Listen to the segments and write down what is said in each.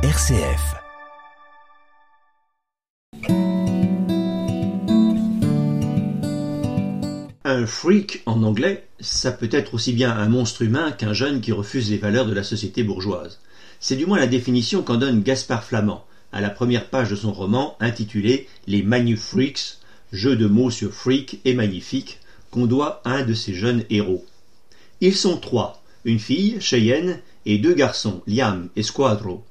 RCF. Un freak en anglais, ça peut être aussi bien un monstre humain qu'un jeune qui refuse les valeurs de la société bourgeoise. C'est du moins la définition qu'en donne Gaspard Flamand à la première page de son roman intitulé Les Freaks, jeu de mots sur freak et magnifique, qu'on doit à un de ses jeunes héros. Ils sont trois, une fille, Cheyenne, et deux garçons, Liam et Squadro.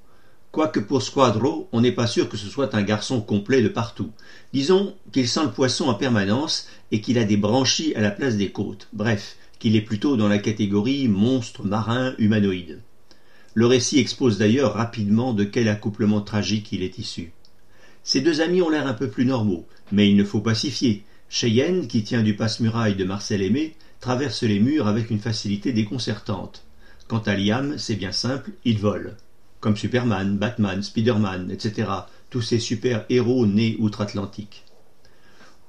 Quoique pour Squadro, on n'est pas sûr que ce soit un garçon complet de partout. Disons qu'il sent le poisson en permanence et qu'il a des branchies à la place des côtes. Bref, qu'il est plutôt dans la catégorie monstre marin humanoïde. Le récit expose d'ailleurs rapidement de quel accouplement tragique il est issu. Ces deux amis ont l'air un peu plus normaux, mais il ne faut pas s'y fier. Cheyenne, qui tient du passe-muraille de Marcel Aimé, traverse les murs avec une facilité déconcertante. Quant à Liam, c'est bien simple, il vole comme Superman, Batman, Spider-Man, etc., tous ces super-héros nés outre-Atlantique.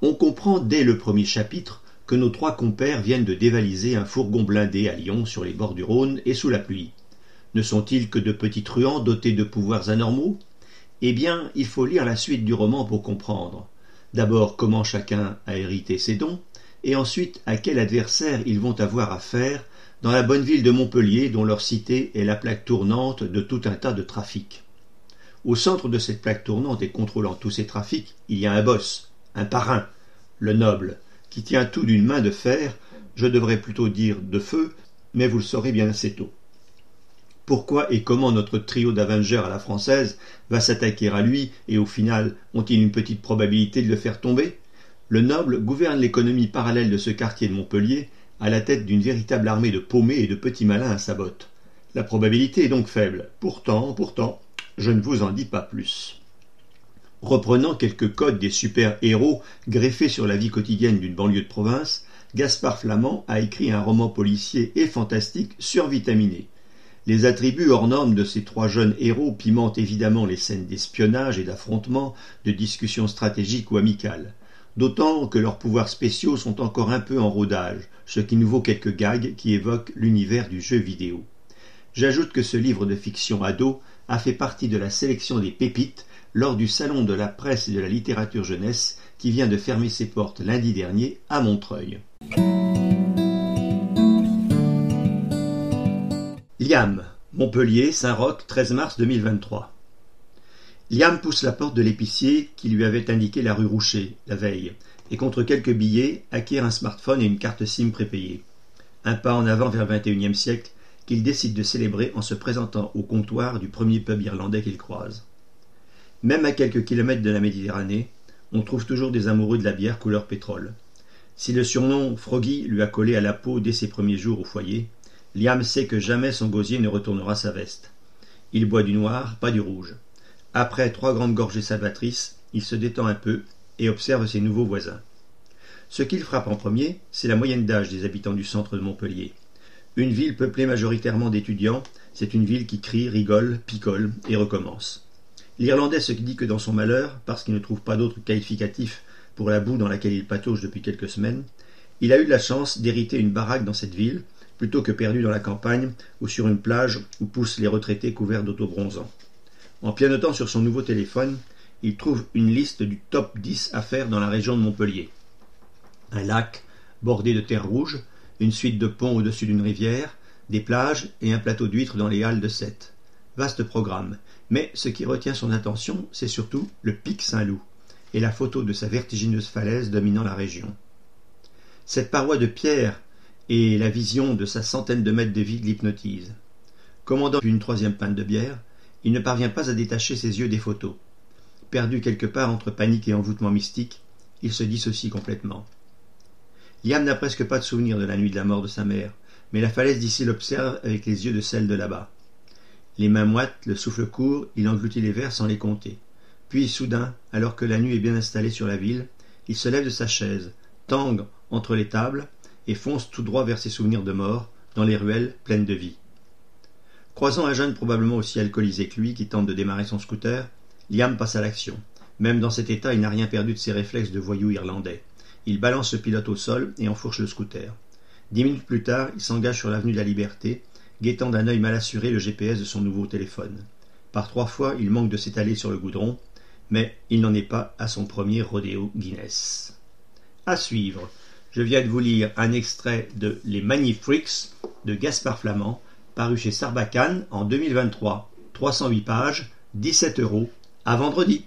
On comprend dès le premier chapitre que nos trois compères viennent de dévaliser un fourgon blindé à Lyon sur les bords du Rhône et sous la pluie. Ne sont-ils que de petits truands dotés de pouvoirs anormaux? Eh bien, il faut lire la suite du roman pour comprendre. D'abord comment chacun a hérité ses dons, et ensuite à quel adversaire ils vont avoir affaire dans la bonne ville de Montpellier dont leur cité est la plaque tournante de tout un tas de trafics. Au centre de cette plaque tournante et contrôlant tous ces trafics, il y a un boss, un parrain, le noble, qui tient tout d'une main de fer, je devrais plutôt dire de feu, mais vous le saurez bien assez tôt. Pourquoi et comment notre trio d'Avengers à la française va s'attaquer à lui et au final ont-ils une petite probabilité de le faire tomber? Le noble gouverne l'économie parallèle de ce quartier de Montpellier à la tête d'une véritable armée de paumés et de petits malins à sa. La probabilité est donc faible. Pourtant, pourtant, je ne vous en dis pas plus. Reprenant quelques codes des super-héros greffés sur la vie quotidienne d'une banlieue de province, Gaspard Flamand a écrit un roman policier et fantastique survitaminé. Les attributs hors normes de ces trois jeunes héros pimentent évidemment les scènes d'espionnage et d'affrontement, de discussions stratégiques ou amicales d'autant que leurs pouvoirs spéciaux sont encore un peu en rodage, ce qui nous vaut quelques gags qui évoquent l'univers du jeu vidéo. J'ajoute que ce livre de fiction ado a fait partie de la sélection des pépites lors du Salon de la presse et de la littérature jeunesse qui vient de fermer ses portes lundi dernier à Montreuil. Liam, Montpellier, Saint-Roch, 13 mars 2023. Liam pousse la porte de l'épicier qui lui avait indiqué la rue Roucher, la veille, et contre quelques billets acquiert un smartphone et une carte SIM prépayée. Un pas en avant vers le XXIe siècle qu'il décide de célébrer en se présentant au comptoir du premier pub irlandais qu'il croise. Même à quelques kilomètres de la Méditerranée, on trouve toujours des amoureux de la bière couleur pétrole. Si le surnom Froggy lui a collé à la peau dès ses premiers jours au foyer, Liam sait que jamais son gosier ne retournera sa veste. Il boit du noir, pas du rouge. Après trois grandes gorgées salvatrices, il se détend un peu et observe ses nouveaux voisins. Ce qu'il frappe en premier, c'est la moyenne d'âge des habitants du centre de Montpellier. Une ville peuplée majoritairement d'étudiants, c'est une ville qui crie, rigole, picole et recommence. L'Irlandais se dit que dans son malheur, parce qu'il ne trouve pas d'autre qualificatif pour la boue dans laquelle il patauge depuis quelques semaines, il a eu la chance d'hériter une baraque dans cette ville, plutôt que perdu dans la campagne ou sur une plage où poussent les retraités couverts d'autobronzants. En pianotant sur son nouveau téléphone, il trouve une liste du top 10 affaires dans la région de Montpellier. Un lac bordé de terre rouge, une suite de ponts au-dessus d'une rivière, des plages et un plateau d'huîtres dans les halles de Sète. Vaste programme. Mais ce qui retient son attention, c'est surtout le pic Saint-Loup et la photo de sa vertigineuse falaise dominant la région. Cette paroi de pierre et la vision de sa centaine de mètres de vide l'hypnotisent. Commandant une troisième pinte de bière, il ne parvient pas à détacher ses yeux des photos. Perdu quelque part entre panique et envoûtement mystique, il se dissocie complètement. Liam n'a presque pas de souvenir de la nuit de la mort de sa mère, mais la falaise d'ici l'observe avec les yeux de celle de là-bas. Les mains moites, le souffle court, il engloutit les verres sans les compter. Puis, soudain, alors que la nuit est bien installée sur la ville, il se lève de sa chaise, tangue entre les tables, et fonce tout droit vers ses souvenirs de mort, dans les ruelles pleines de vie. Croisant un jeune probablement aussi alcoolisé que lui qui tente de démarrer son scooter, Liam passe à l'action. Même dans cet état, il n'a rien perdu de ses réflexes de voyou irlandais. Il balance le pilote au sol et enfourche le scooter. Dix minutes plus tard, il s'engage sur l'avenue de la Liberté, guettant d'un œil mal assuré le GPS de son nouveau téléphone. Par trois fois, il manque de s'étaler sur le goudron, mais il n'en est pas à son premier rodéo Guinness. À suivre, je viens de vous lire un extrait de Les Magnifiques de Gaspard Flamand, paru chez Sarbacane en 2023. 308 pages, 17 euros. À vendredi!